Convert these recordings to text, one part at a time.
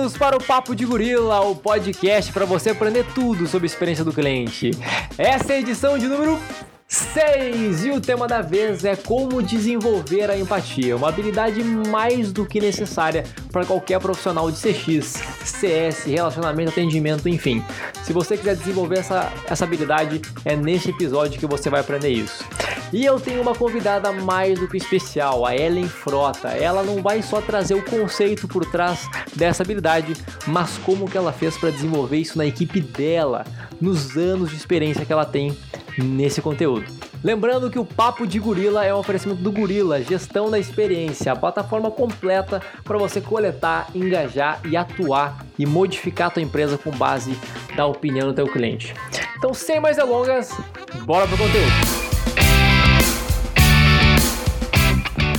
Bem-vindos para o Papo de Gorila, o podcast para você aprender tudo sobre a experiência do cliente. Essa é a edição de número 6! E o tema da vez é como desenvolver a empatia, uma habilidade mais do que necessária para qualquer profissional de CX, CS, relacionamento, atendimento, enfim. Se você quiser desenvolver essa, essa habilidade, é nesse episódio que você vai aprender isso. E eu tenho uma convidada mais do que especial, a Ellen Frota. Ela não vai só trazer o conceito por trás dessa habilidade, mas como que ela fez para desenvolver isso na equipe dela, nos anos de experiência que ela tem nesse conteúdo. Lembrando que o Papo de Gorila é um oferecimento do Gorila, gestão da experiência, a plataforma completa para você coletar, engajar e atuar e modificar a tua empresa com base da opinião do teu cliente. Então, sem mais delongas, bora pro conteúdo.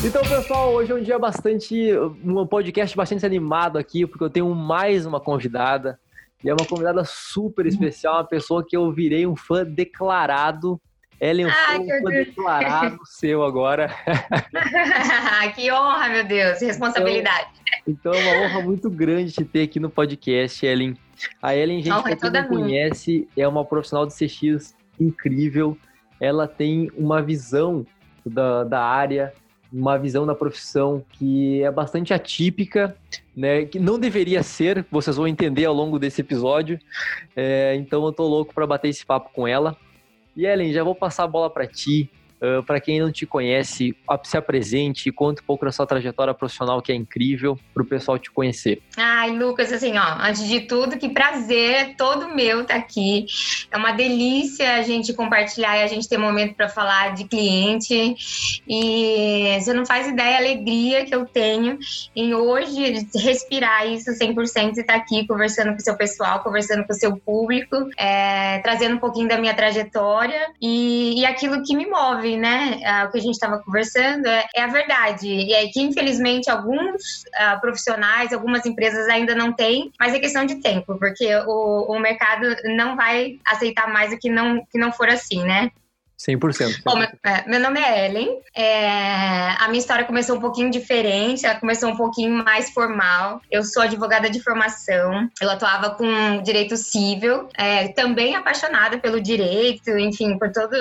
Então, pessoal, hoje é um dia bastante. um podcast bastante animado aqui, porque eu tenho mais uma convidada. E é uma convidada super especial, uma pessoa que eu virei um fã declarado. Ellen, eu ah, sou um fã declarado seu agora. que honra, meu Deus, responsabilidade. Então, então, é uma honra muito grande te ter aqui no podcast, Ellen. A Ellen, gente, pra quem não conhece, é uma profissional de CX incrível. Ela tem uma visão da, da área, uma visão da profissão que é bastante atípica, né? Que não deveria ser, vocês vão entender ao longo desse episódio. É, então eu tô louco para bater esse papo com ela. E Ellen, já vou passar a bola para ti. Ah, para quem não te conhece, se apresente, conta um pouco da sua trajetória profissional, que é incrível, para o pessoal te conhecer. Ai, Lucas, assim, ó, antes de tudo, que prazer todo meu estar tá aqui. É uma delícia a gente compartilhar e a gente ter momento para falar de cliente. E você não faz ideia a alegria que eu tenho em hoje respirar isso 100% e estar tá aqui conversando com o seu pessoal, conversando com o seu público, é, trazendo um pouquinho da minha trajetória e, e aquilo que me move né, uh, o que a gente estava conversando, é, é, a verdade. E é que, infelizmente, alguns uh, profissionais, algumas empresas ainda não têm, mas é questão de tempo, porque o, o mercado não vai aceitar mais o que não, que não for assim, né? 100%. Bom, meu, é, meu nome é Ellen. É, a minha história começou um pouquinho diferente, ela começou um pouquinho mais formal. Eu sou advogada de formação, eu atuava com direito civil, é, também apaixonada pelo direito, enfim, por todo,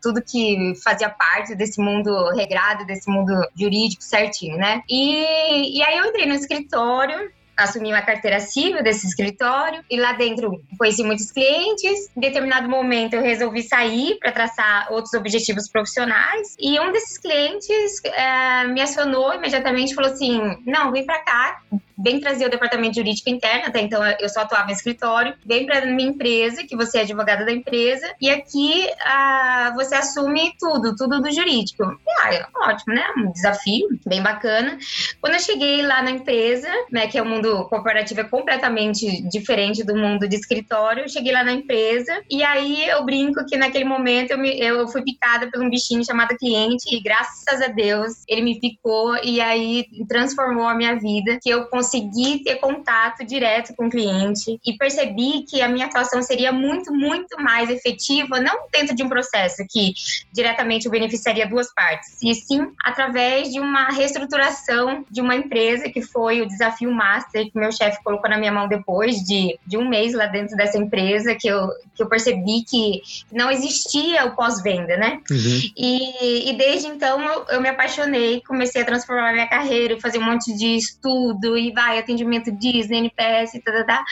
tudo que fazia parte desse mundo regrado, desse mundo jurídico certinho, né? E, e aí eu entrei no escritório, assumi uma carteira civil desse escritório e lá dentro conheci muitos clientes. Em determinado momento eu resolvi sair para traçar outros objetivos profissionais e um desses clientes é, me acionou imediatamente e falou assim: "Não, vem para cá, vem trazer o departamento jurídico interno, até então eu só atuava em escritório, vem para minha empresa, que você é advogada da empresa, e aqui ah, você assume tudo, tudo do jurídico. E, ah, ótimo, né? Um desafio bem bacana. Quando eu cheguei lá na empresa, né, que é o mundo corporativo é completamente diferente do mundo de escritório, eu cheguei lá na empresa e aí eu brinco que naquele momento eu, me, eu fui picada por um bichinho chamado cliente e graças a Deus ele me picou e aí transformou a minha vida, que eu consegui ter contato direto com o cliente e percebi que a minha atuação seria muito, muito mais efetiva, não dentro de um processo que diretamente beneficiaria duas partes, e sim através de uma reestruturação de uma empresa, que foi o desafio master que meu chefe colocou na minha mão depois de, de um mês lá dentro dessa empresa, que eu, que eu percebi que não existia o pós-venda, né? Uhum. E, e desde então eu, eu me apaixonei, comecei a transformar minha carreira, fazer um monte de estudo e vai, atendimento Disney, NPS, tá, tá, tá,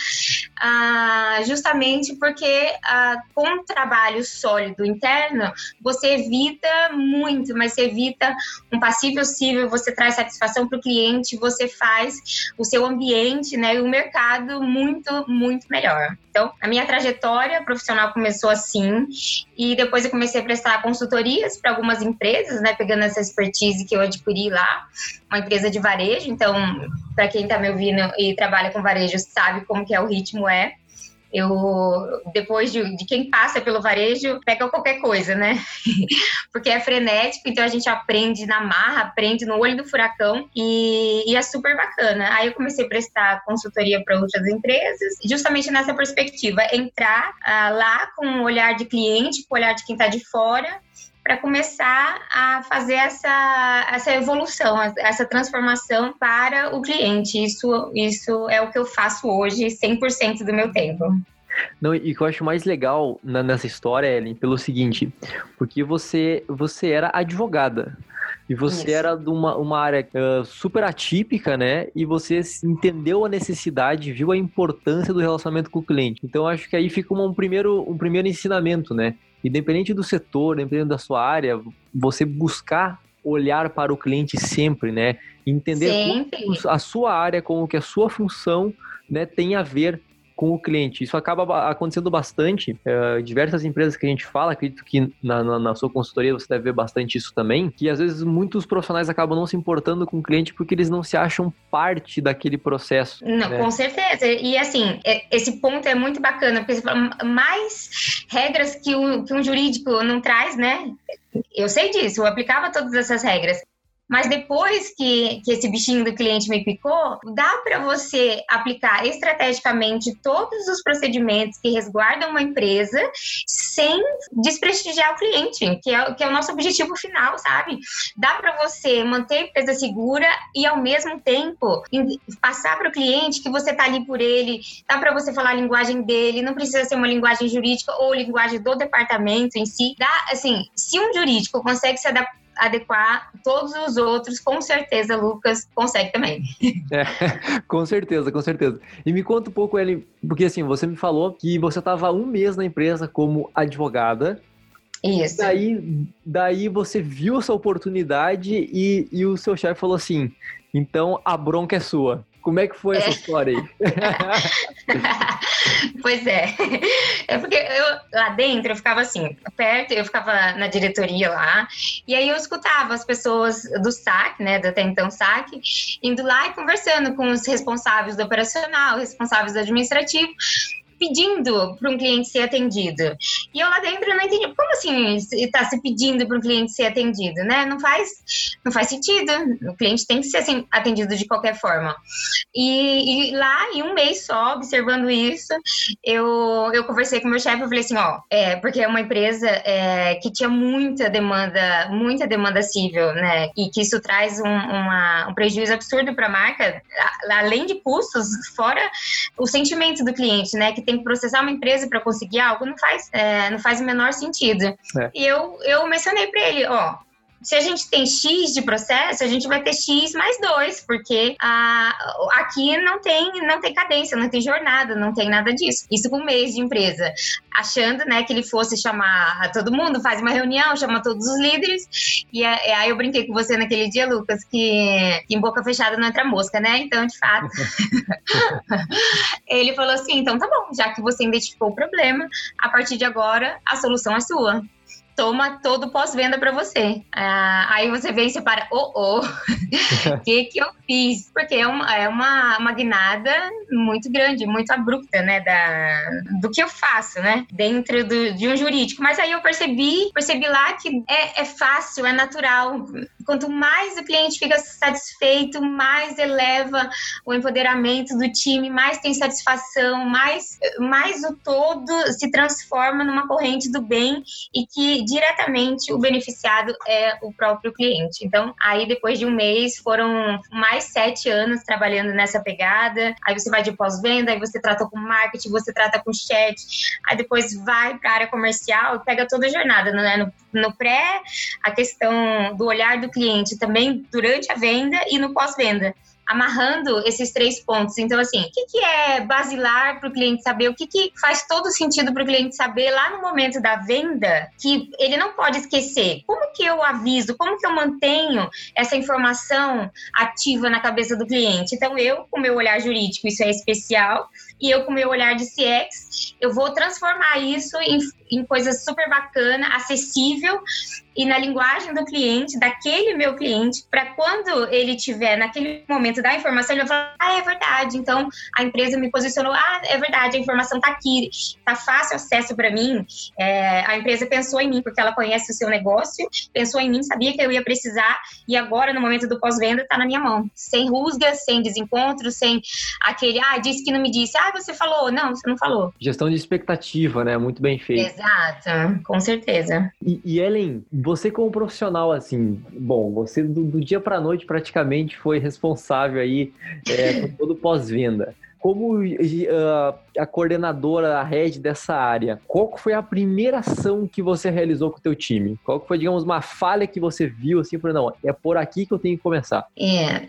ah, justamente porque ah, com trabalho sólido interno, você evita muito, mas você evita um passivo cível, você traz satisfação para o cliente, você faz o seu ambiente né, e o mercado muito, muito melhor. Então, a minha trajetória profissional começou assim, e depois eu comecei a prestar consultorias para algumas empresas, né, pegando essa expertise que eu adquiri lá, uma empresa de varejo. Então, para quem está me ouvindo e trabalha com varejo, sabe como que é o ritmo é. Eu, depois de, de, quem passa pelo varejo, pega qualquer coisa, né? Porque é frenético, então a gente aprende na marra, aprende no olho do furacão e, e é super bacana. Aí eu comecei a prestar consultoria para outras empresas, justamente nessa perspectiva, entrar ah, lá com um olhar de cliente, com o olhar de quem está de fora para começar a fazer essa, essa evolução, essa transformação para o cliente. Isso, isso é o que eu faço hoje 100% do meu tempo. Não, e o que eu acho mais legal nessa história, Ellen, pelo seguinte, porque você, você era advogada. E você Isso. era de uma, uma área uh, super atípica, né? E você entendeu a necessidade, viu a importância do relacionamento com o cliente. Então, acho que aí fica um primeiro, um primeiro ensinamento, né? Independente do setor, independente da sua área, você buscar olhar para o cliente sempre, né? Entender a sua área, como que a sua função né, tem a ver com o cliente. Isso acaba acontecendo bastante. É, diversas empresas que a gente fala, acredito que na, na, na, sua consultoria você deve ver bastante isso também, que às vezes muitos profissionais acabam não se importando com o cliente porque eles não se acham parte daquele processo. Não, né? com certeza. E assim, é, esse ponto é muito bacana, porque você fala, mais regras que, o, que um jurídico não traz, né? Eu sei disso, eu aplicava todas essas regras. Mas depois que, que esse bichinho do cliente me picou, dá para você aplicar estrategicamente todos os procedimentos que resguardam uma empresa sem desprestigiar o cliente, que é, que é o nosso objetivo final, sabe? Dá para você manter a empresa segura e, ao mesmo tempo, passar para o cliente que você está ali por ele, dá para você falar a linguagem dele, não precisa ser uma linguagem jurídica ou linguagem do departamento em si. Dá, assim, se um jurídico consegue se adaptar adequar todos os outros, com certeza, Lucas consegue também. É, com certeza, com certeza. E me conta um pouco, Ellen, porque assim, você me falou que você estava um mês na empresa como advogada. Isso. Daí, daí você viu essa oportunidade e, e o seu chefe falou assim: então a bronca é sua. Como é que foi essa é. história aí? pois é. É porque eu, lá dentro eu ficava assim, perto, eu ficava na diretoria lá, e aí eu escutava as pessoas do SAC, né, do até então SAC, indo lá e conversando com os responsáveis do operacional, responsáveis do administrativo, pedindo para um cliente ser atendido. E eu lá dentro não entendi, como assim está se pedindo para um cliente ser atendido, né? Não faz, não faz sentido. O cliente tem que ser assim, atendido de qualquer forma. E, e, lá, em um mês só, observando isso, eu, eu conversei com meu chefe, eu falei assim, ó, é, porque é uma empresa é, que tinha muita demanda, muita demanda civil, né? E que isso traz um, uma, um prejuízo absurdo para a marca, além de custos, fora o sentimento do cliente, né? Que tem que processar uma empresa para conseguir algo, não faz, é, não faz o menor sentido. É. E eu, eu mencionei para ele, ó, se a gente tem X de processo, a gente vai ter X mais dois, porque a, aqui não tem, não tem cadência, não tem jornada, não tem nada disso. Isso com um mês de empresa. Achando né, que ele fosse chamar todo mundo, faz uma reunião, chama todos os líderes. E aí eu brinquei com você naquele dia, Lucas, que, que em boca fechada não entra mosca, né? Então, de fato. ele falou assim: então tá bom, já que você identificou o problema, a partir de agora a solução é sua toma todo pós-venda para você. Ah, aí você vem e separa, oh, oh, o que que eu fiz? Porque é uma, é uma, uma guinada muito grande, muito abrupta, né, da, do que eu faço, né, dentro do, de um jurídico. Mas aí eu percebi, percebi lá que é, é fácil, é natural. Quanto mais o cliente fica satisfeito, mais eleva o empoderamento do time, mais tem satisfação, mais, mais o todo se transforma numa corrente do bem e que diretamente o beneficiado é o próprio cliente. Então, aí depois de um mês, foram mais sete anos trabalhando nessa pegada. Aí você vai de pós-venda, aí você trata com marketing, você trata com chat, aí depois vai para a área comercial e pega toda a jornada, né? No, no pré, a questão do olhar do cliente também durante a venda e no pós-venda amarrando esses três pontos. Então, assim, o que, que é basilar para o cliente saber? O que, que faz todo sentido para o cliente saber lá no momento da venda que ele não pode esquecer? Como que eu aviso? Como que eu mantenho essa informação ativa na cabeça do cliente? Então, eu, com meu olhar jurídico, isso é especial, e eu, com meu olhar de CX, eu vou transformar isso em, em coisa super bacana, acessível e na linguagem do cliente, daquele meu cliente, para quando ele tiver naquele momento da informação, ele vai falar: ah, é verdade. Então a empresa me posicionou: ah, é verdade, a informação está aqui, está fácil acesso para mim. É, a empresa pensou em mim porque ela conhece o seu negócio, pensou em mim, sabia que eu ia precisar e agora no momento do pós-venda está na minha mão, sem rusgas, sem desencontro, sem aquele: ah, disse que não me disse, ah, Ah, você falou. Não, você não falou. Gestão de expectativa, né? Muito bem feito. Exato, com certeza. E, e Ellen, você como profissional, assim, bom, você do, do dia para noite praticamente foi responsável aí é, por todo pós-venda como uh, a coordenadora, a head dessa área, qual foi a primeira ação que você realizou com o teu time? Qual foi, digamos, uma falha que você viu, assim, por não, é por aqui que eu tenho que começar? É,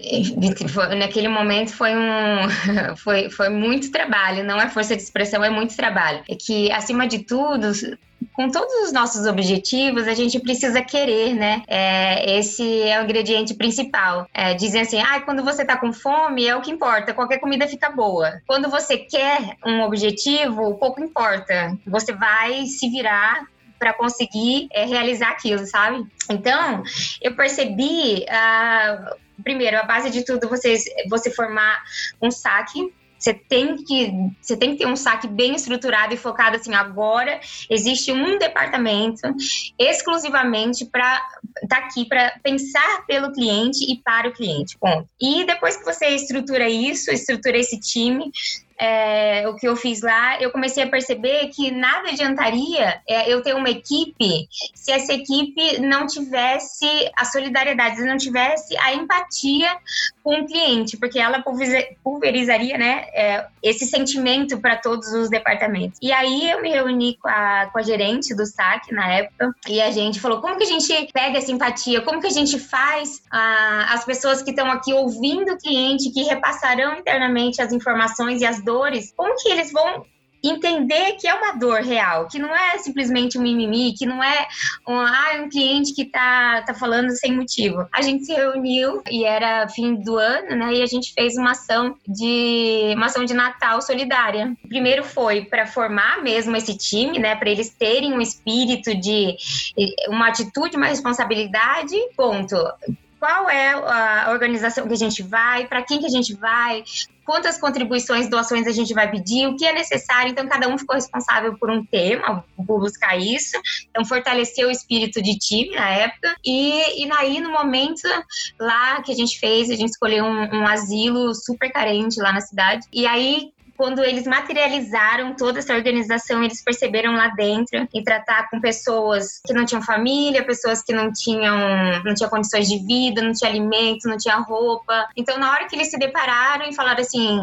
foi, naquele momento foi um, foi, foi muito trabalho, não é força de expressão, é muito trabalho. É que, acima de tudo, com todos os nossos objetivos, a gente precisa querer, né? É, esse é o ingrediente principal. É, dizem assim, ah, quando você tá com fome, é o que importa, qualquer comida fica boa. Quando você quer um objetivo, pouco importa. Você vai se virar para conseguir é, realizar aquilo, sabe? Então, eu percebi, ah, primeiro, a base de tudo, vocês, você formar um saque você tem que você tem que ter um saque bem estruturado e focado assim. Agora existe um departamento exclusivamente para tá aqui para pensar pelo cliente e para o cliente. Ponto. E depois que você estrutura isso, estrutura esse time, é, o que eu fiz lá, eu comecei a perceber que nada adiantaria é, eu ter uma equipe se essa equipe não tivesse a solidariedade, se não tivesse a empatia com o cliente, porque ela pulverizaria né, é, esse sentimento para todos os departamentos. E aí eu me reuni com a, com a gerente do SAC na época e a gente falou: como que a gente pega essa empatia? Como que a gente faz as pessoas que estão aqui ouvindo o cliente, que repassarão internamente as informações e as como que eles vão entender que é uma dor real, que não é simplesmente um mimimi, que não é um, ah, um cliente que tá, tá falando sem motivo. A gente se reuniu e era fim do ano, né? E a gente fez uma ação de uma ação de Natal solidária. Primeiro foi para formar mesmo esse time, né, para eles terem um espírito de uma atitude, uma responsabilidade. Ponto qual é a organização que a gente vai, para quem que a gente vai, quantas contribuições, doações a gente vai pedir, o que é necessário. Então, cada um ficou responsável por um tema, por buscar isso. Então, fortaleceu o espírito de time na época. E, e aí, no momento lá que a gente fez, a gente escolheu um, um asilo super carente lá na cidade. E aí, quando eles materializaram toda essa organização, eles perceberam lá dentro em tratar com pessoas que não tinham família, pessoas que não tinham, não tinham condições de vida, não tinha alimento, não tinha roupa. Então, na hora que eles se depararam e falaram assim: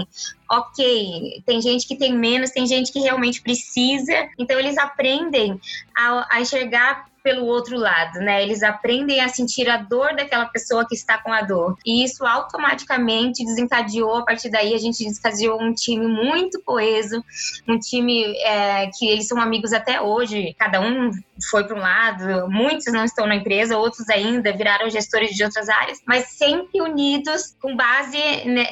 ok, tem gente que tem menos, tem gente que realmente precisa. Então, eles aprendem a, a enxergar pelo outro lado, né? Eles aprendem a sentir a dor daquela pessoa que está com a dor. E isso automaticamente desencadeou, a partir daí a gente desencadeou um time muito coeso, um time é, que eles são amigos até hoje, cada um foi para um lado, muitos não estão na empresa, outros ainda viraram gestores de outras áreas, mas sempre unidos com base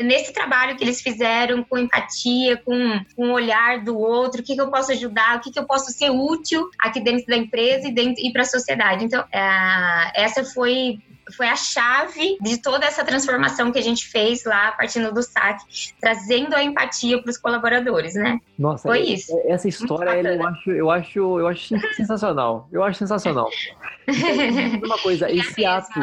nesse trabalho que eles fizeram, com empatia, com, o olhar do outro, o que, que eu posso ajudar, o que, que eu posso ser útil aqui dentro da empresa e, dentro, e para a sociedade. Então, é, essa foi foi a chave de toda essa transformação que a gente fez lá, partindo do SAC, trazendo a empatia para os colaboradores, né? Nossa, foi isso. Essa história eu acho, eu acho, eu acho sensacional. Eu acho sensacional. Uma coisa, esse ato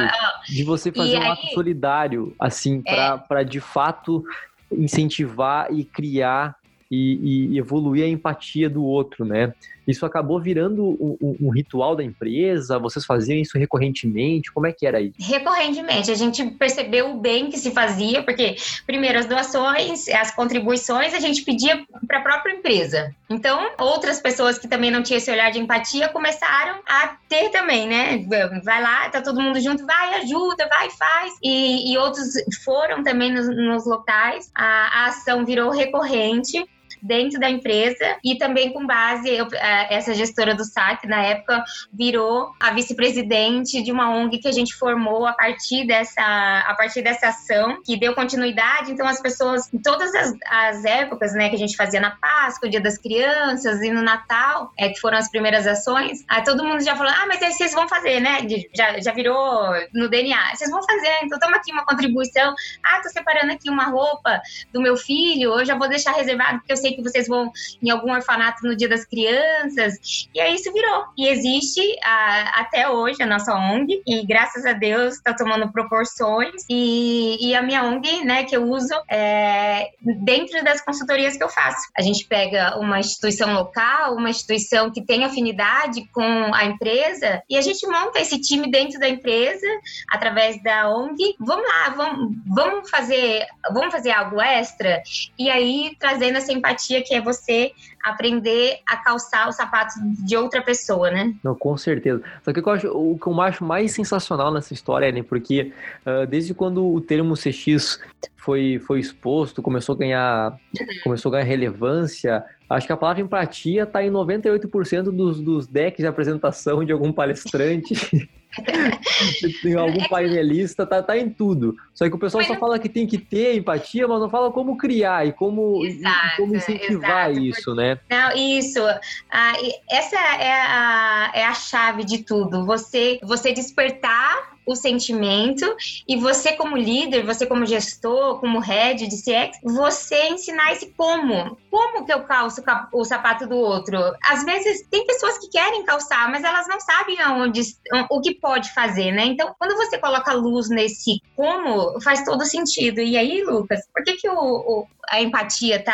de você fazer um ato solidário, assim, para é... de fato incentivar e criar e, e, evoluir a empatia do outro, né? Isso acabou virando um, um, ritual da empresa? Vocês faziam isso recorrentemente? Como é que era isso? Recorrentemente. A gente percebeu o bem que se fazia, porque, primeiro, as doações, as contribuições, a gente pedia para a própria empresa. Então, outras pessoas que também não tinham esse olhar de empatia começaram a ter também, né? Vai lá, tá todo mundo junto, vai, ajuda, vai, faz. E, e outros foram também nos, nos locais. A, a ação virou recorrente dentro da empresa e também com base, eu, é, essa gestora do SAC, na época, virou a vice-presidente de uma ONG que a gente formou a partir dessa, a partir dessa ação, que deu continuidade. Então, as pessoas, em todas as, as épocas, né, que a gente fazia na Páscoa, o Dia das Crianças e no Natal, é, que foram as primeiras ações, aí todo mundo já falou: ah, mas aí vocês vão fazer, né? Já, já virou no DNA. Vocês vão fazer, então toma aqui uma contribuição. Ah, tô separando aqui uma roupa do meu filho, eu já vou deixar reservado, porque eu sei que vocês vão em algum orfanato no Dia das Crianças. E aí isso virou. E existe a, até hoje a nossa ONG, e graças a Deus está tomando proporções. E, e, a minha ONG, né, que eu uso é, dentro das consultorias que eu faço. A gente pega uma instituição local, uma instituição que tem afinidade com a empresa, e a gente monta esse time dentro da empresa, através da ONG. Vamos lá, vamos, vamos fazer, vamos fazer algo extra, e aí trazendo essa empatia que é você aprender a calçar os sapatos de outra pessoa, né? Não, com certeza. Só que eu acho, o que eu acho mais sensacional nessa história, né? Porque uh, desde quando o termo CX foi, foi exposto, começou a ganhar, começou a ganhar relevância, acho que a palavra empatia está em 98% dos, dos decks de apresentação de algum palestrante. tem algum é painelista, tá, tá em tudo. Só que o pessoal mas só não... fala que tem que ter empatia, mas não fala como criar e como, exato, e como incentivar exato, isso, né? Não, isso. Ah, essa é a, é a chave de tudo. Você, você despertar o sentimento e você como líder, você como gestor, como head de CX, você ensinar esse como. Como que eu calço o sapato do outro? Às vezes tem pessoas que querem calçar, mas elas não sabem aonde, o que pode fazer, né? Então, quando você coloca luz nesse como, faz todo sentido. E aí, Lucas, por que que o, o a empatia tá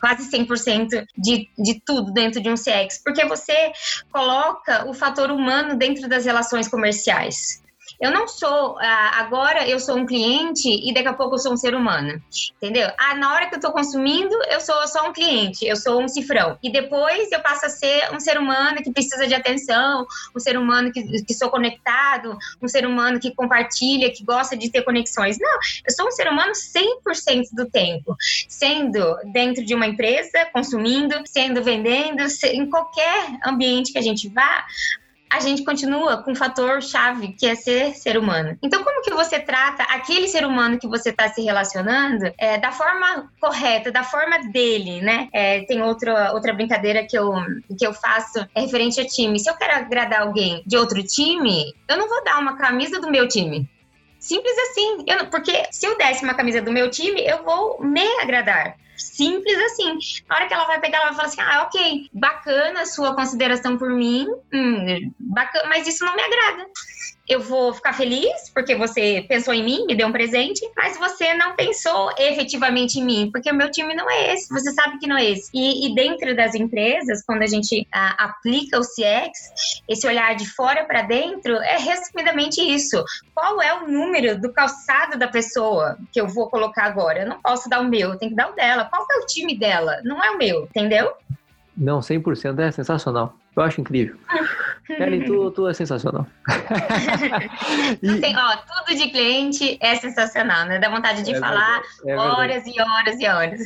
quase 100% de, de tudo dentro de um CX? Porque você coloca o fator humano dentro das relações comerciais. Eu não sou, ah, agora eu sou um cliente e daqui a pouco eu sou um ser humano, entendeu? Ah, na hora que eu tô consumindo, eu sou só um cliente, eu sou um cifrão. E depois eu passo a ser um ser humano que precisa de atenção, um ser humano que, que sou conectado, um ser humano que compartilha, que gosta de ter conexões. Não, eu sou um ser humano 100% do tempo, sendo dentro de uma empresa, consumindo, sendo vendendo, em qualquer ambiente que a gente vá, a gente continua com o fator chave, que é ser ser humano. Então, como que você trata aquele ser humano que você está se relacionando é, da forma correta, da forma dele, né? É, tem outra, outra brincadeira que eu, que eu faço é referente a time. Se eu quero agradar alguém de outro time, eu não vou dar uma camisa do meu time. Simples assim. Eu, porque se eu desse uma camisa do meu time, eu vou me agradar. Simples assim. Na hora que ela vai pegar, ela vai falar assim: ah, ok, bacana a sua consideração por mim, hum, bacana, mas isso não me agrada eu vou ficar feliz porque você pensou em mim, me deu um presente, mas você não pensou efetivamente em mim, porque o meu time não é esse, você sabe que não é esse. E, e dentro das empresas, quando a gente a, aplica o CX, esse olhar de fora para dentro é resumidamente isso. Qual é o número do calçado da pessoa que eu vou colocar agora? Eu não posso dar o meu, eu tenho que dar o dela. Qual é o time dela? Não é o meu, entendeu? Não, 100% é sensacional. Eu acho incrível. Kelly, tu, tu é sensacional. e... Tem, ó, tudo de cliente é sensacional, né? Dá vontade de é falar é horas e horas e horas.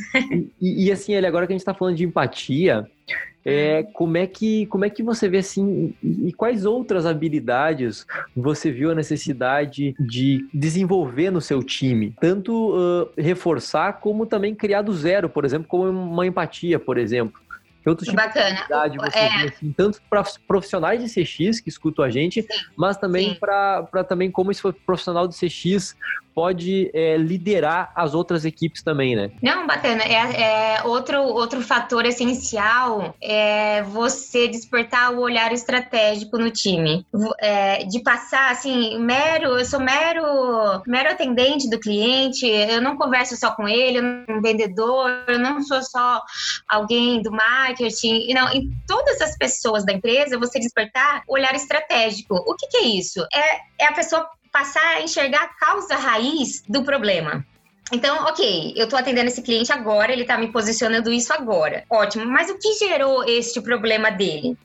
E, e, assim, ele agora que a gente está falando de empatia, é, hum. como, é que, como é que você vê assim, e quais outras habilidades você viu a necessidade de desenvolver no seu time? Tanto uh, reforçar como também criar do zero, por exemplo, como uma empatia, por exemplo. Que outros tipos Bacana. de atividade você é. vê, assim, tanto para profissionais de CX que escutam a gente, sim, mas também para também como esse profissional de CX pode é, liderar as outras equipes também, né? Não, bacana. É, é, outro, outro fator essencial é você despertar o olhar estratégico no time. É, de passar, assim, mero, eu sou mero, mero atendente do cliente, eu não converso só com ele, eu não sou um vendedor, eu não sou só alguém do marketing. Não, em todas as pessoas da empresa, você despertar o olhar estratégico. O que, que é isso? É, é a pessoa passar a enxergar a causa raiz do problema. Então, ok, eu estou atendendo esse cliente agora, ele está me posicionando isso agora. Ótimo, mas o que gerou este problema dele?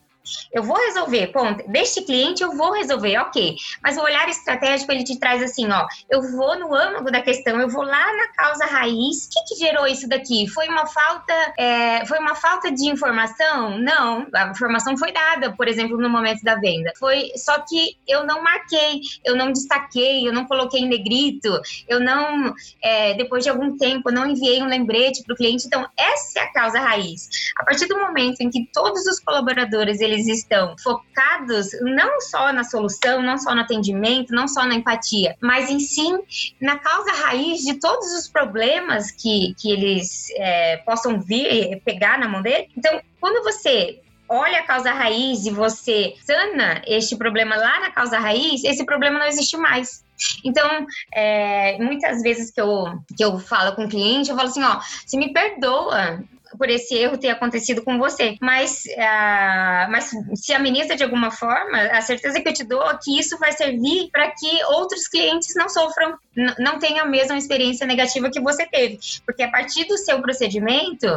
Eu vou resolver, ponto. Deste cliente eu vou resolver, ok. Mas o olhar estratégico ele te traz assim, ó. Eu vou no âmago da questão, eu vou lá na causa raiz. O que, que gerou isso daqui? Foi uma falta, é, foi uma falta de informação? Não, a informação foi dada, por exemplo, no momento da venda. Foi só que eu não marquei, eu não destaquei, eu não coloquei em negrito, eu não, é, depois de algum tempo, não enviei um lembrete para o cliente. Então essa é a causa raiz. A partir do momento em que todos os colaboradores eles estão focados não só na solução, não só no atendimento, não só na empatia, mas em sim na causa raiz de todos os problemas que, que eles é, possam vir pegar na mão dele. Então, quando você olha a causa raiz e você sana este problema lá na causa raiz, esse problema não existe mais. Então, é, muitas vezes que eu, que eu falo com o cliente, eu falo assim, ó, se me perdoa, por esse erro ter acontecido com você. Mas, uh, mas se ameniza de alguma forma, a certeza que eu te dou é que isso vai servir para que outros clientes não sofram, não tenham a mesma experiência negativa que você teve. Porque a partir do seu procedimento,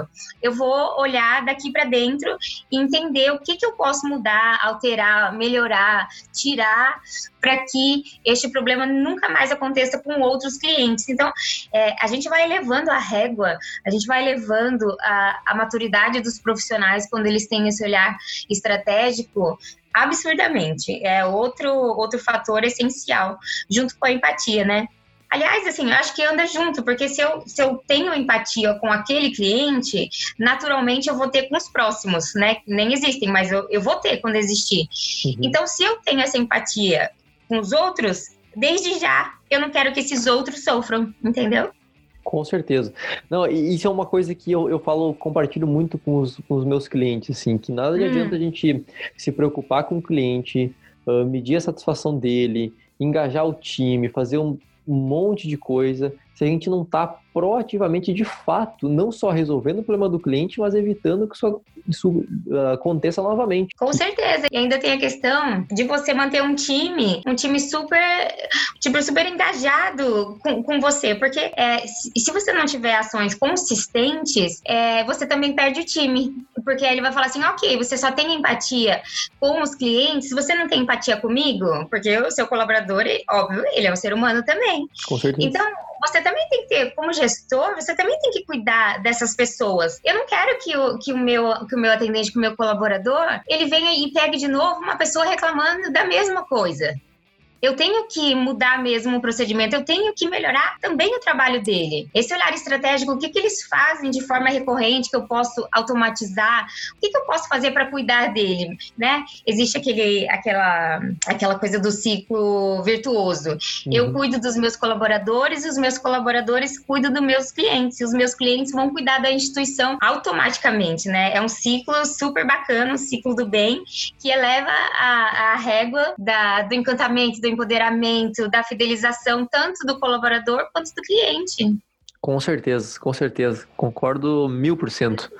eu vou olhar daqui para dentro e entender o que, que eu posso mudar, alterar, melhorar, tirar para que este problema nunca mais aconteça com outros clientes. Então, é, a gente vai elevando a régua, a gente vai elevando a, a maturidade dos profissionais quando eles têm esse olhar estratégico absurdamente. É outro, outro fator essencial, junto com a empatia, né? Aliás, assim, eu acho que anda junto, porque se eu, se eu tenho empatia com aquele cliente, naturalmente eu vou ter com os próximos, né? Nem existem, mas eu, eu vou ter quando existir. Uhum. Então, se eu tenho essa empatia com os outros, desde já eu não quero que esses outros sofram, entendeu? Com certeza. Não, isso é uma coisa que eu, eu falo, compartilho muito com os, com os meus clientes, assim, que nada hum. adianta a gente se preocupar com o cliente, uh, medir a satisfação dele, engajar o time, fazer um, um monte de coisa, se a gente não está proativamente, de fato, não só resolvendo o problema do cliente, mas evitando que isso, isso uh, aconteça novamente. Com certeza. E ainda tem a questão de você manter um time, um time super, tipo, super engajado com, com você. Porque é, se, se você não tiver ações consistentes, é, você também perde o time. Porque ele vai falar assim, ok, você só tem empatia com os clientes, você não tem empatia comigo, porque o seu colaborador, óbvio, ele é um ser humano também. Com certeza. Então, você também tem que ter, como gestor, você também tem que cuidar dessas pessoas. Eu não quero que o, que o, meu, que o meu atendente, que o meu colaborador, ele venha e pegue de novo uma pessoa reclamando da mesma coisa eu tenho que mudar mesmo o procedimento, eu tenho que melhorar também o trabalho dele. Esse olhar estratégico, o que, que eles fazem de forma recorrente que eu posso automatizar? O que, que eu posso fazer para cuidar dele? Né? Existe aquele, aquela, aquela coisa do ciclo virtuoso. Uhum. Eu cuido dos meus colaboradores e os meus colaboradores cuidam dos meus clientes. E os meus clientes vão cuidar da instituição automaticamente, né? É um ciclo super bacana, um ciclo do bem, que eleva a, a régua da, do encantamento, do empoderamento, da fidelização, tanto do colaborador quanto do cliente. Com certeza, com certeza. Concordo mil por cento.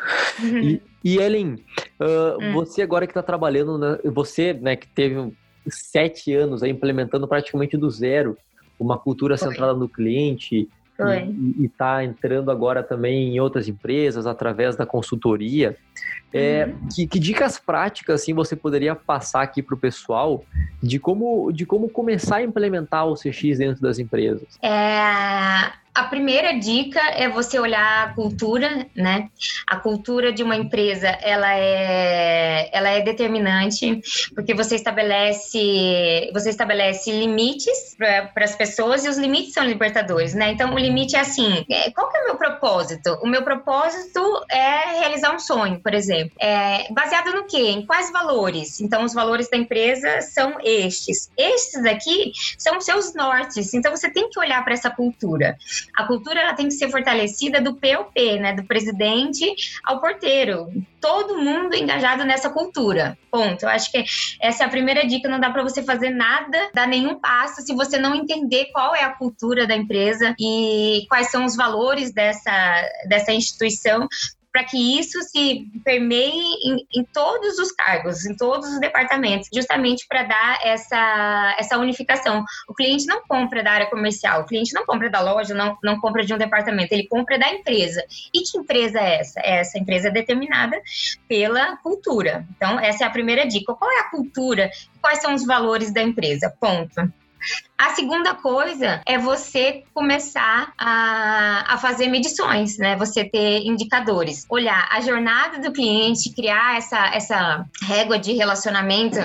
E, e Ellen, uh, hum. você agora que está trabalhando, né, você né, que teve sete anos aí, implementando praticamente do zero uma cultura Foi. centrada no cliente e está entrando agora também em outras empresas através da consultoria. É, uhum. que, que, dicas práticas assim você poderia passar aqui para o pessoal de como, de como começar a implementar o CX dentro das empresas? É, a primeira dica é você olhar a cultura, né? A cultura de uma empresa, ela é, ela é determinante, porque você estabelece, você estabelece limites para as pessoas e os limites são libertadores, né? Então, o limite é assim, é, qual que é o meu propósito? O meu propósito é realizar um sonho, por exemplo. É, baseado no quê? Em quais valores? Então, os valores da empresa são estes. Estes aqui são os seus nortes, então você tem que olhar para essa cultura. A cultura ela tem que ser fortalecida do POP, né, do presidente ao porteiro. Todo mundo engajado nessa cultura. Ponto. Eu acho que essa é a primeira dica. Não dá para você fazer nada, dar nenhum passo se você não entender qual é a cultura da empresa e quais são os valores dessa, dessa instituição para que isso se permeie em, em, todos os cargos, em todos os departamentos, justamente para dar essa, essa unificação. O cliente não compra da área comercial, o cliente não compra da loja, não, não compra de um departamento, ele compra da empresa. E que empresa é essa? Essa empresa é determinada pela cultura. Então, essa é a primeira dica. Qual é a cultura? Quais são os valores da empresa? Ponto. A segunda coisa é você começar a, a fazer medições, né? Você ter indicadores. Olhar a jornada do cliente, criar essa, essa régua de relacionamento.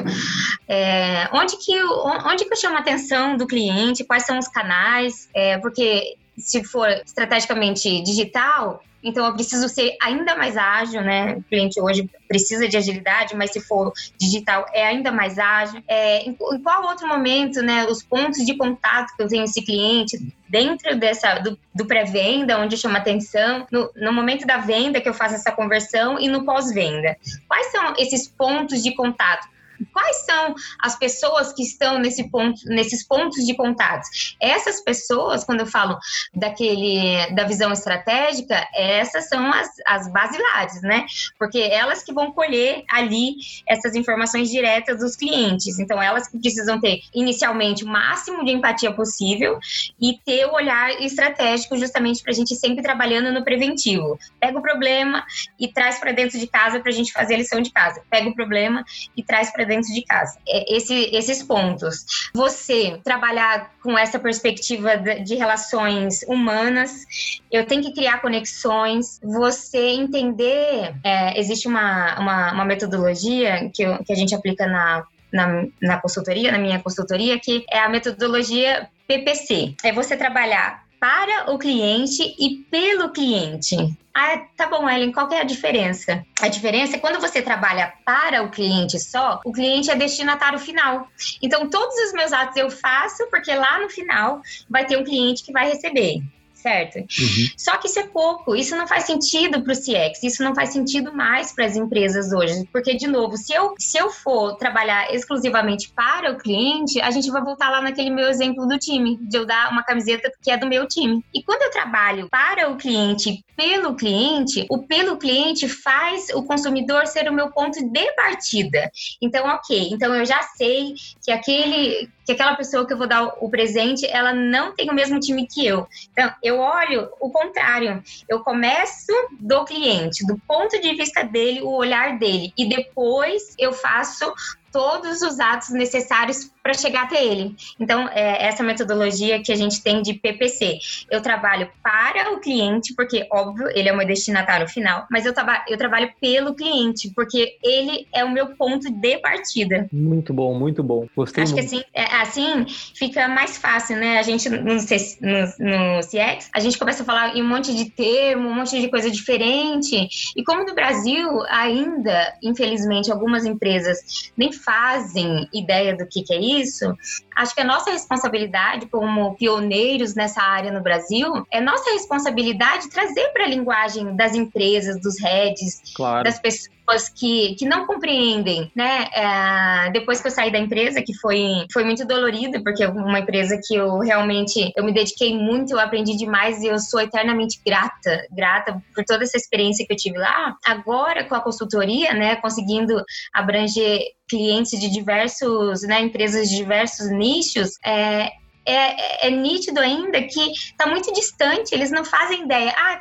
É, onde, que, onde que eu chamo a atenção do cliente? Quais são os canais? É, porque se for estrategicamente digital, então eu preciso ser ainda mais ágil, né? O cliente hoje precisa de agilidade, mas se for digital é ainda mais ágil. É, em, em, qual outro momento, né? Os pontos de contato que eu tenho esse cliente dentro dessa do, do pré-venda, onde chama atenção, no, no momento da venda que eu faço essa conversão e no pós-venda. Quais são esses pontos de contato? Quais são as pessoas que estão nesse ponto, nesses pontos de contato? Essas pessoas, quando eu falo daquele da visão estratégica, essas são as, as basilares, né? Porque elas que vão colher ali essas informações diretas dos clientes. Então, elas que precisam ter inicialmente o máximo de empatia possível e ter o olhar estratégico justamente para a gente sempre trabalhando no preventivo. Pega o problema e traz para dentro de casa para a gente fazer a lição de casa. Pega o problema e traz para dentro de casa. É, esse, esses pontos. Você trabalhar com essa perspectiva de relações humanas, eu tenho que criar conexões, você entender. É, existe uma, uma, uma metodologia que, eu, que a gente aplica na na, na, consultoria, na minha consultoria, que é a metodologia PPC. É você trabalhar para o cliente e pelo cliente. Ah, tá bom, Ellen, qual é a diferença? A diferença é quando você trabalha para o cliente só, o cliente é destinatário final. Então, todos os meus atos eu faço porque lá no final vai ter um cliente que vai receber certo? Uhum. Só que isso é pouco, isso não faz sentido para o CX, isso não faz sentido mais para as empresas hoje, porque, de novo, se eu, se eu for trabalhar exclusivamente para o cliente, a gente vai voltar lá naquele meu exemplo do time, de eu dar uma camiseta que é do meu time. E quando eu trabalho para o cliente, pelo cliente, o pelo cliente faz o consumidor ser o meu ponto de partida. Então, ok, então eu já sei que aquele que aquela pessoa que eu vou dar o presente, ela não tem o mesmo time que eu. Então, eu olho o contrário. Eu começo do cliente, do ponto de vista dele, o olhar dele, e depois eu faço todos os atos necessários para chegar até ele. Então, é essa metodologia que a gente tem de PPC. Eu trabalho para o cliente, porque, óbvio, ele é o meu destinatário final, mas eu, traba eu trabalho pelo cliente, porque ele é o meu ponto de partida. Muito bom, muito bom. Gostei Acho muito. que assim, é, assim fica mais fácil, né? A gente, no, no, no CX, a gente começa a falar em um monte de termo, um monte de coisa diferente. E como no Brasil, ainda, infelizmente, algumas empresas nem fazem ideia do que, que é isso, acho que a nossa responsabilidade como pioneiros nessa área no Brasil é nossa responsabilidade trazer para a linguagem das empresas, dos heads, claro. das pessoas que, que não compreendem, né? É, depois que eu saí da empresa, que foi, foi muito dolorido, porque é uma empresa que eu realmente eu me dediquei muito, eu aprendi demais e eu sou eternamente grata, grata por toda essa experiência que eu tive lá. Agora, com a consultoria, né, conseguindo abranger clientes de diversos, né, empresas de diversos nichos, é, é, é, nítido ainda que está muito distante, eles não fazem ideia. Ah,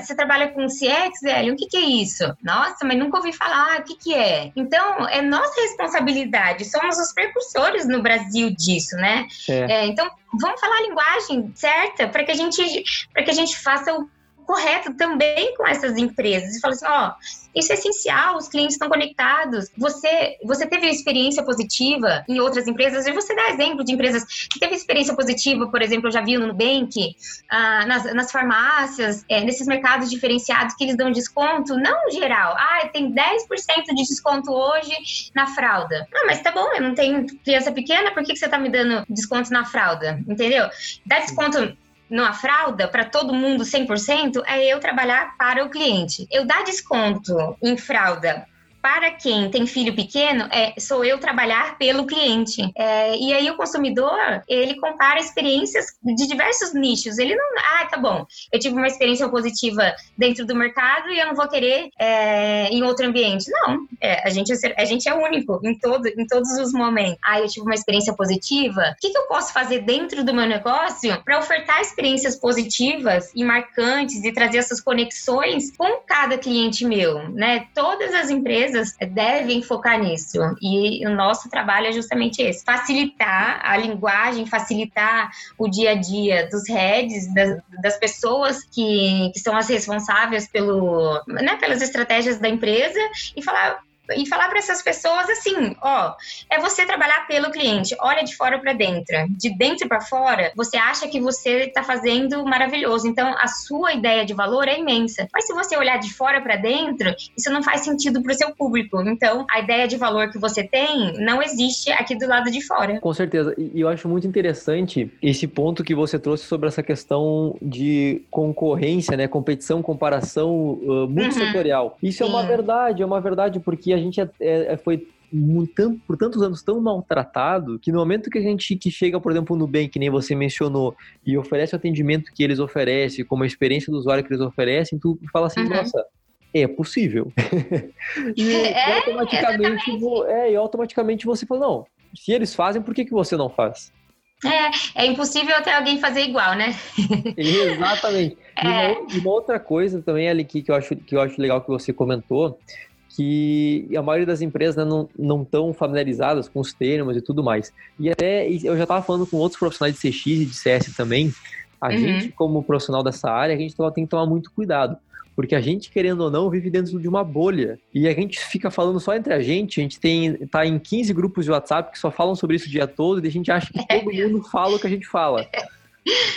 você trabalha com CX, velho? O que, que é isso? Nossa, mas nunca ouvi falar, o que, que é? Então, é nossa responsabilidade, somos os precursores no Brasil disso, né? É. É, então, vamos falar a linguagem certa para que a gente para que a gente faça o correto também com essas empresas. E fala assim, ó, isso é essencial, os clientes estão conectados. Você, você teve experiência positiva em outras empresas, e você dá exemplo de empresas que teve experiência positiva, por exemplo, eu já vi no Nubank, ah, nas, nas farmácias, é, nesses mercados diferenciados que eles dão desconto, não geral. Ah, tem 10% de desconto hoje na fralda. Ah, mas tá bom, eu não tenho criança pequena, por que, que você tá me dando desconto na fralda? Entendeu? Dá desconto numa fralda para todo mundo 100% é eu trabalhar para o cliente. Eu dar desconto em fralda para quem tem filho pequeno, é, sou eu trabalhar pelo cliente. É, e aí o consumidor, ele compara experiências de diversos nichos. Ele não, ah, tá bom, eu tive uma experiência positiva dentro do mercado e eu não vou querer é, em outro ambiente. Não, é, a, gente, é a gente é único em, todo, em todos os momentos. Ah, eu tive uma experiência positiva, o que, que eu posso fazer dentro do meu negócio para ofertar experiências positivas e marcantes e trazer essas conexões com cada cliente meu, né? Todas as empresas empresas devem focar nisso. E o nosso trabalho é justamente esse: facilitar a linguagem, facilitar o dia a dia dos heads, das, das pessoas que, que são as responsáveis pelo, né, pelas estratégias da empresa e falar e falar para essas pessoas assim, ó, é você trabalhar pelo cliente, olha de fora para dentro, de dentro para fora, você acha que você está fazendo maravilhoso, então a sua ideia de valor é imensa. Mas se você olhar de fora para dentro, isso não faz sentido para o seu público. Então, a ideia de valor que você tem não existe aqui do lado de fora. Com certeza. E eu acho muito interessante esse ponto que você trouxe sobre essa questão de concorrência, né, competição, comparação uh, multissetorial. Uhum. Isso é uma verdade, é uma verdade porque a gente é, é, foi por tantos anos tão maltratado que no momento que a gente que chega, por exemplo, no Nubank, que nem você mencionou, e oferece o atendimento que eles oferecem, como a experiência do usuário que eles oferecem, tu fala assim, uhum. nossa, é possível. e, é, automaticamente, é, e automaticamente você fala, não, se eles fazem, por que, que você não faz? É, é impossível até alguém fazer igual, né? Exatamente. É. E, uma, e uma, outra coisa também, ali que, que, eu acho, que eu acho legal que você comentou, que a maioria das empresas né, não estão familiarizadas com os termos e tudo mais. E até eu já estava falando com outros profissionais de CX e de CS também, a uhum. gente, como profissional dessa área, a gente tem que tomar muito cuidado. Porque a gente, querendo ou não, vive dentro de uma bolha. E a gente fica falando só entre a gente. A gente tem, tá em 15 grupos de WhatsApp que só falam sobre isso o dia todo. E a gente acha que todo mundo fala o que a gente fala.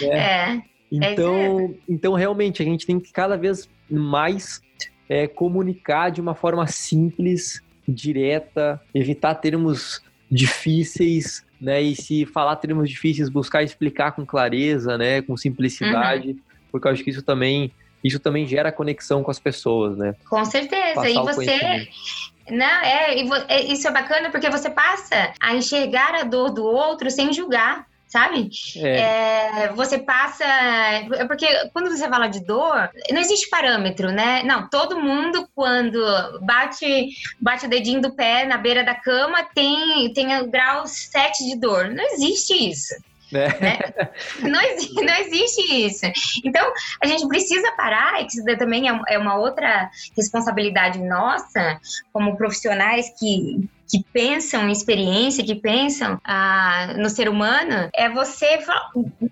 É. é. Então, então, realmente, a gente tem que cada vez mais é, comunicar de uma forma simples, direta, evitar termos difíceis, né? E se falar termos difíceis, buscar explicar com clareza, né? Com simplicidade, uhum. porque eu acho que isso também isso também gera conexão com as pessoas, né? Com certeza. Passar e você não, é, é, isso é bacana porque você passa a enxergar a dor do outro sem julgar sabe? É. É, você passa. É porque quando você fala de dor, não existe parâmetro, né? Não, todo mundo, quando bate, bate o dedinho do pé na beira da cama, tem, tem o grau 7 de dor. Não existe isso. É. Né? Não, existe, não existe isso. Então, a gente precisa parar, e que isso também é, é uma outra responsabilidade nossa, como profissionais que que pensam em experiência, que pensam ah, no ser humano, é você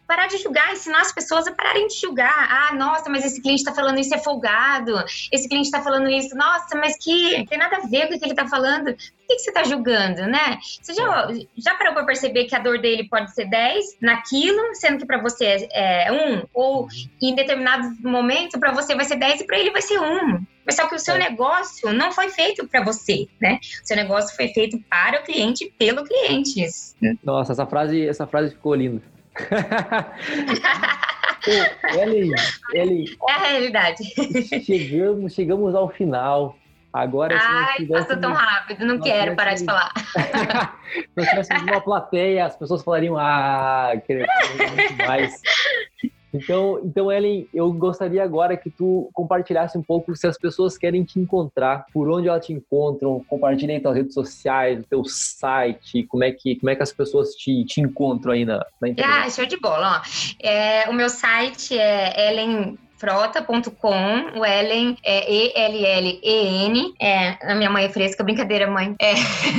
parar de julgar, ensinar as pessoas a pararem de julgar. Ah, nossa, mas esse cliente está falando isso é folgado, esse cliente está falando isso, nossa, mas que tem nada a ver com o que ele está falando. Por que, que você está julgando, né? Você já, já parou para perceber que a dor dele pode ser 10 naquilo, sendo que para você é 1, ou em determinado momento para você vai ser 10 e para ele vai ser 1. Mas só que o seu é. negócio não foi feito para você, né? O seu negócio foi feito para o cliente, pelo cliente. Nossa, essa frase, essa frase ficou linda. Pô, Ellen, Ellen, é a realidade. Chegamos, chegamos ao final. Agora, Ai, passou tão rápido, não quero parar de falar. se tivéssemos uma plateia, as pessoas falariam, ah, queria muito mais. Então, então, Ellen, eu gostaria agora que tu compartilhasse um pouco se as pessoas querem te encontrar, por onde elas te encontram, compartilhem tuas redes sociais, teu site, como é que, como é que as pessoas te, te encontram aí na, na internet. Ah, show de bola. Ó. É, o meu site é Ellen frota.com, o Ellen é E-L-L-E-N, é, a minha mãe é fresca, brincadeira, mãe. É.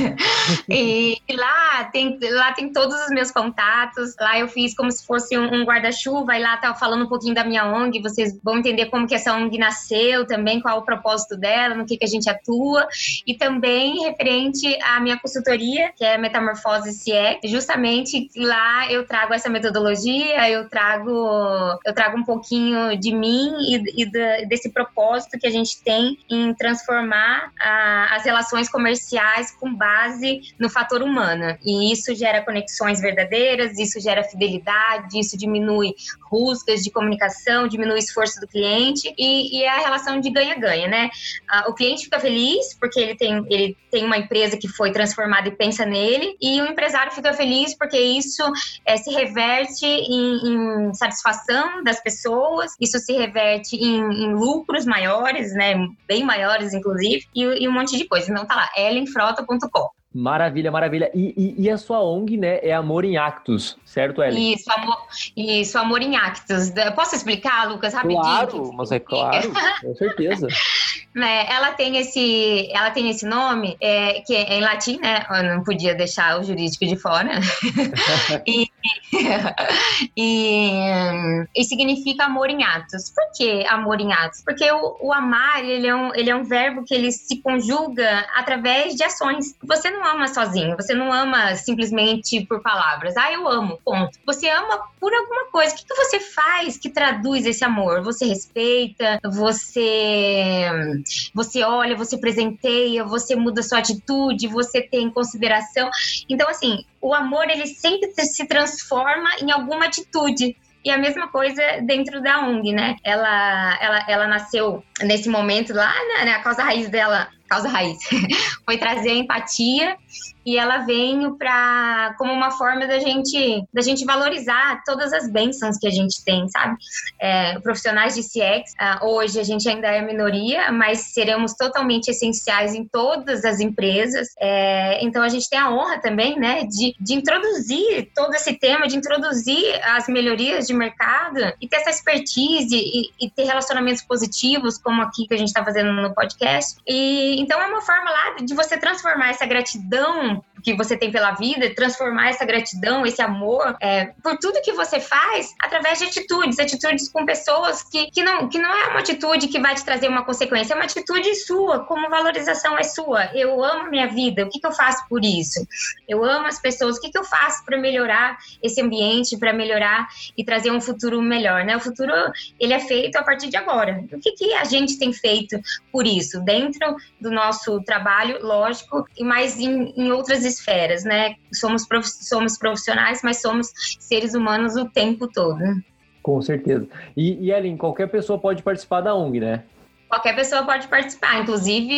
e, lá tem, lá tem todos os meus contatos, lá eu fiz como se fosse um, um guarda-chuva, e lá tá falando um pouquinho da minha ONG, vocês vão entender como que essa ONG nasceu também, qual o propósito dela, no que, que a gente atua, e também referente à minha consultoria, que é Metamorfose CX, justamente lá eu trago essa metodologia, eu trago, eu trago um pouquinho de mim mim e, e desse propósito que a gente tem em transformar a, as relações comerciais com base no fator humano. E isso gera conexões verdadeiras, isso gera fidelidade, isso diminui rusgas de comunicação, diminui o esforço do cliente e, e é a relação de ganha-ganha, né? o cliente fica feliz porque ele tem, ele tem uma empresa que foi transformada e pensa nele, e o empresário fica feliz porque isso é, se reverte em, em satisfação das pessoas, isso se reverte em, em lucros maiores, né? Bem maiores, inclusive, e, e, um monte de coisa. Então tá lá, ellenfrota.com. Maravilha, maravilha. E, e, e, a sua ONG, né, é Amor em Actos, certo, Ellen? Isso, Amor, isso, Amor em Actos. Posso explicar, Lucas, rapidinho? Claro, mas é claro, com certeza. É, ela tem esse, ela tem esse nome é, que é em latim, né? Eu não podia deixar o jurídico de fora. e, e, e, significa amor em atos. Por que amor em atos? Porque o, o, amar ele é, um, ele é um verbo que ele se conjuga através de ações. Você não ama sozinho. Você não ama simplesmente por palavras. Ah, eu amo. Ponto. Você ama por alguma coisa. O que, que você faz que traduz esse amor? Você respeita. Você você olha, você presenteia, você muda sua atitude, você tem consideração. Então, assim, o amor ele sempre se transforma em alguma atitude. E a mesma coisa dentro da ONG, né? Ela, ela, ela nasceu nesse momento lá, né? A causa raiz dela, causa raiz, foi trazer a empatia e ela veio para como uma forma da gente da gente valorizar todas as bênçãos que a gente tem, sabe? É, profissionais de CX, uh, hoje a gente ainda é minoria, mas seremos totalmente essenciais em todas as empresas. É, então a gente tem a honra também, né, de, de introduzir todo esse tema, de introduzir as melhorias de mercado e ter essa expertise e, e ter relacionamentos positivos, como aqui que a gente está fazendo no podcast. E então é uma forma lá de você transformar essa gratidão que você tem pela vida, transformar essa gratidão, esse amor é, por tudo que você faz através de atitudes, atitudes com pessoas que, que, não, que não é uma atitude que vai te trazer uma consequência, é uma atitude sua, como valorização é sua. Eu amo minha vida, o que, que eu faço por isso? Eu amo as pessoas, o que, que eu faço para melhorar esse ambiente, para melhorar e trazer um futuro melhor, né? O futuro, ele é feito a partir de agora. O que, que a gente tem feito por isso? Dentro do nosso trabalho, lógico, e mais em, em outras esferas, né? Somos, prof, somos profissionais, mas somos seres humanos o tempo todo. Com certeza. E, e Ellen, qualquer pessoa pode participar da ONG, né? Qualquer pessoa pode participar. Inclusive,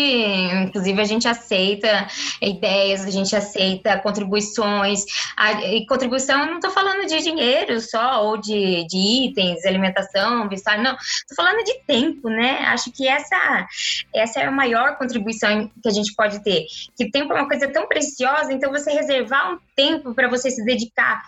inclusive a gente aceita ideias, a gente aceita contribuições. A, e contribuição, eu não estou falando de dinheiro só, ou de, de itens, alimentação, vestuário, não. Estou falando de tempo, né? Acho que essa, essa é a maior contribuição que a gente pode ter. Que tempo é uma coisa tão preciosa, então você reservar um tempo para você se dedicar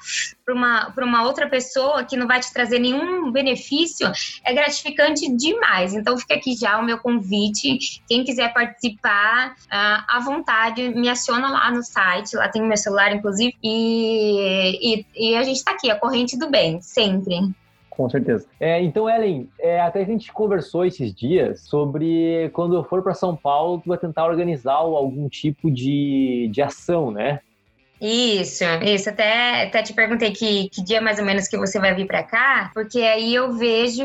para uma, uma outra pessoa que não vai te trazer nenhum benefício é gratificante demais. Então fica aqui já o meu convite. Quem quiser participar, uh, à vontade, me aciona lá no site, lá tem meu celular, inclusive, e, e, e a gente está aqui, a corrente do bem, sempre. Com certeza. É, então, Ellen, é, até a gente conversou esses dias sobre quando eu for para São Paulo, tu vai tentar organizar algum tipo de, de ação, né? Isso, isso. Até, até te perguntei que, que dia mais ou menos que você vai vir para cá, porque aí eu vejo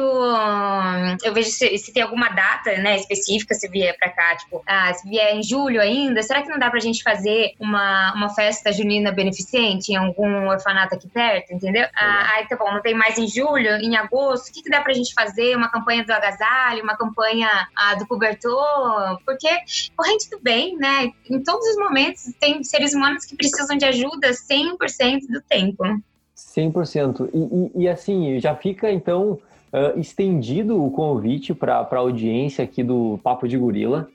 eu vejo se, se, tem alguma data, né, específica se vier para cá, tipo, ah, se vier em julho ainda, será que não dá pra gente fazer uma, uma festa junina beneficente em algum orfanato aqui perto, entendeu? Ah, aí tá bom, não tem mais em julho, em agosto, o que, que dá pra gente fazer? Uma campanha do agasalho, uma campanha ah, do cobertor, porque corrente do bem, né? Em todos os momentos tem seres humanos que precisam de ajuda 100% do tempo. 100%. E, e, e assim, já fica então uh, estendido o convite para a audiência aqui do Papo de Gorila.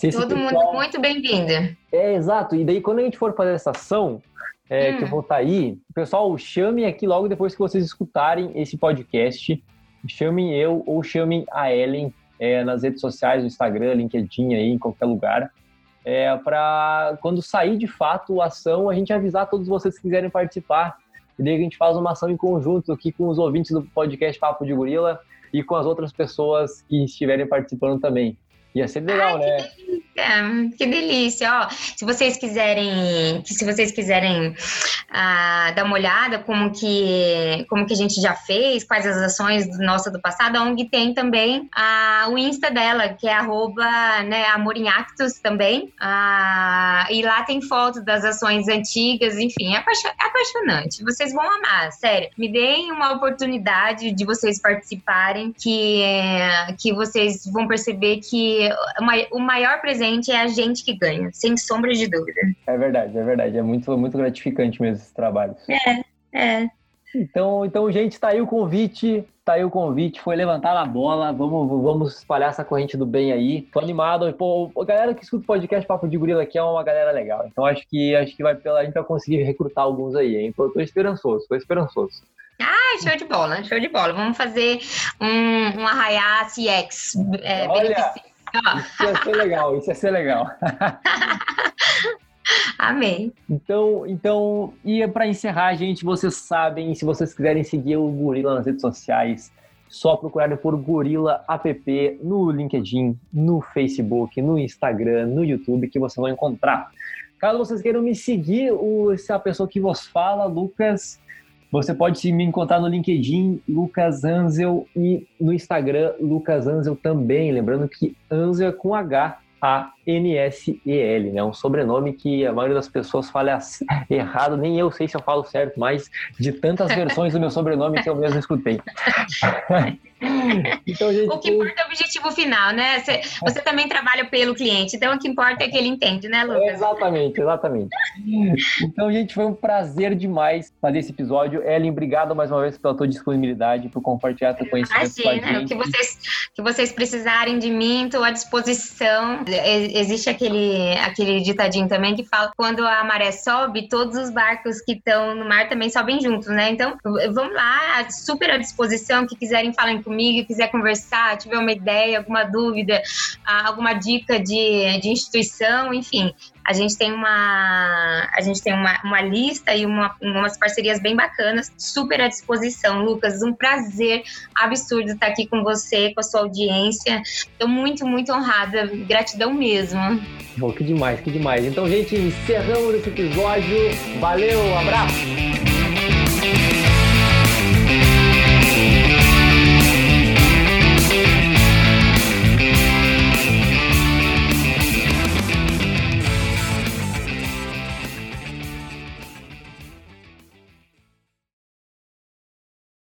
Todo pessoal... mundo muito bem-vindo. É, exato. E daí, quando a gente for fazer essa ação, é, hum. que eu vou estar tá aí, pessoal, chamem aqui logo depois que vocês escutarem esse podcast. Chamem eu ou chamem a Ellen é, nas redes sociais, no Instagram, LinkedIn, aí, em qualquer lugar é, para quando sair de fato a ação, a gente avisar todos vocês que quiserem participar. E daí a gente faz uma ação em conjunto aqui com os ouvintes do podcast Papo de Gorila e com as outras pessoas que estiverem participando também. Ia ser legal, Ai, né? Que, que delícia, ó. Se vocês quiserem, se vocês quiserem ah, dar uma olhada como que, como que a gente já fez, quais as ações nossa do passado, a ONG tem também ah, o Insta dela, que é arroba, né, Actos também. Ah, e lá tem fotos das ações antigas, enfim, é, é apaixonante. Vocês vão amar, sério. Me deem uma oportunidade de vocês participarem, que, que vocês vão perceber que o maior presente é a gente que ganha, sem sombra de dúvida. É verdade, é verdade. É muito, muito gratificante mesmo esse trabalho. É, é. Então, então, gente, tá aí o convite, tá aí o convite, foi levantar a bola, vamos, vamos espalhar essa corrente do bem aí. Tô animado, pô, a galera que escuta o podcast Papo de Gorila aqui é uma galera legal. Então acho que acho que vai pela a gente vai conseguir recrutar alguns aí, hein? Tô, tô esperançoso, tô esperançoso. Ah, show de bola, show de bola. Vamos fazer um, um Arraiá CX. É, Olha, Isso ia ser legal, isso ia ser legal. Amei. Então, então, e para encerrar, gente, vocês sabem, se vocês quiserem seguir o Gorila nas redes sociais, só procurarem por Gorila App no LinkedIn, no Facebook, no Instagram, no YouTube, que vocês vão encontrar. Caso vocês queiram me seguir, o, se a pessoa que vos fala, Lucas, você pode me encontrar no LinkedIn, Lucas Anzel, e no Instagram, Lucas Anzel também. Lembrando que Anzel é com H, a-N-S-E-L, né? Um sobrenome que a maioria das pessoas fala errado, nem eu sei se eu falo certo, mas de tantas versões do meu sobrenome que eu mesmo escutei. então, gente, o que importa é o objetivo final, né? Você, você, também trabalha pelo cliente, então o que importa é que ele entende, né, Lucas? exatamente, exatamente. Então, gente, foi um prazer demais fazer esse episódio. Ellen, obrigado mais uma vez pela tua disponibilidade, por compartilhar teu conhecimento Imagina, com a gente. O que vocês, que vocês precisarem de mim, estou à disposição. Existe aquele, aquele ditadinho também que fala quando a maré sobe, todos os barcos que estão no mar também sobem juntos, né? Então, vamos lá, super à disposição, que quiserem falar comigo quiser conversar, tiver uma ideia, alguma dúvida, ah, alguma dica de, de instituição, enfim, a gente tem uma, a gente tem uma, uma lista e uma, umas parcerias bem bacanas, super à disposição. Lucas, um prazer absurdo estar aqui com você, com a sua audiência. Estou muito, muito honrada. Gratidão mesmo. Oh, que demais, que demais. Então, gente, encerramos esse episódio. Valeu, abraço!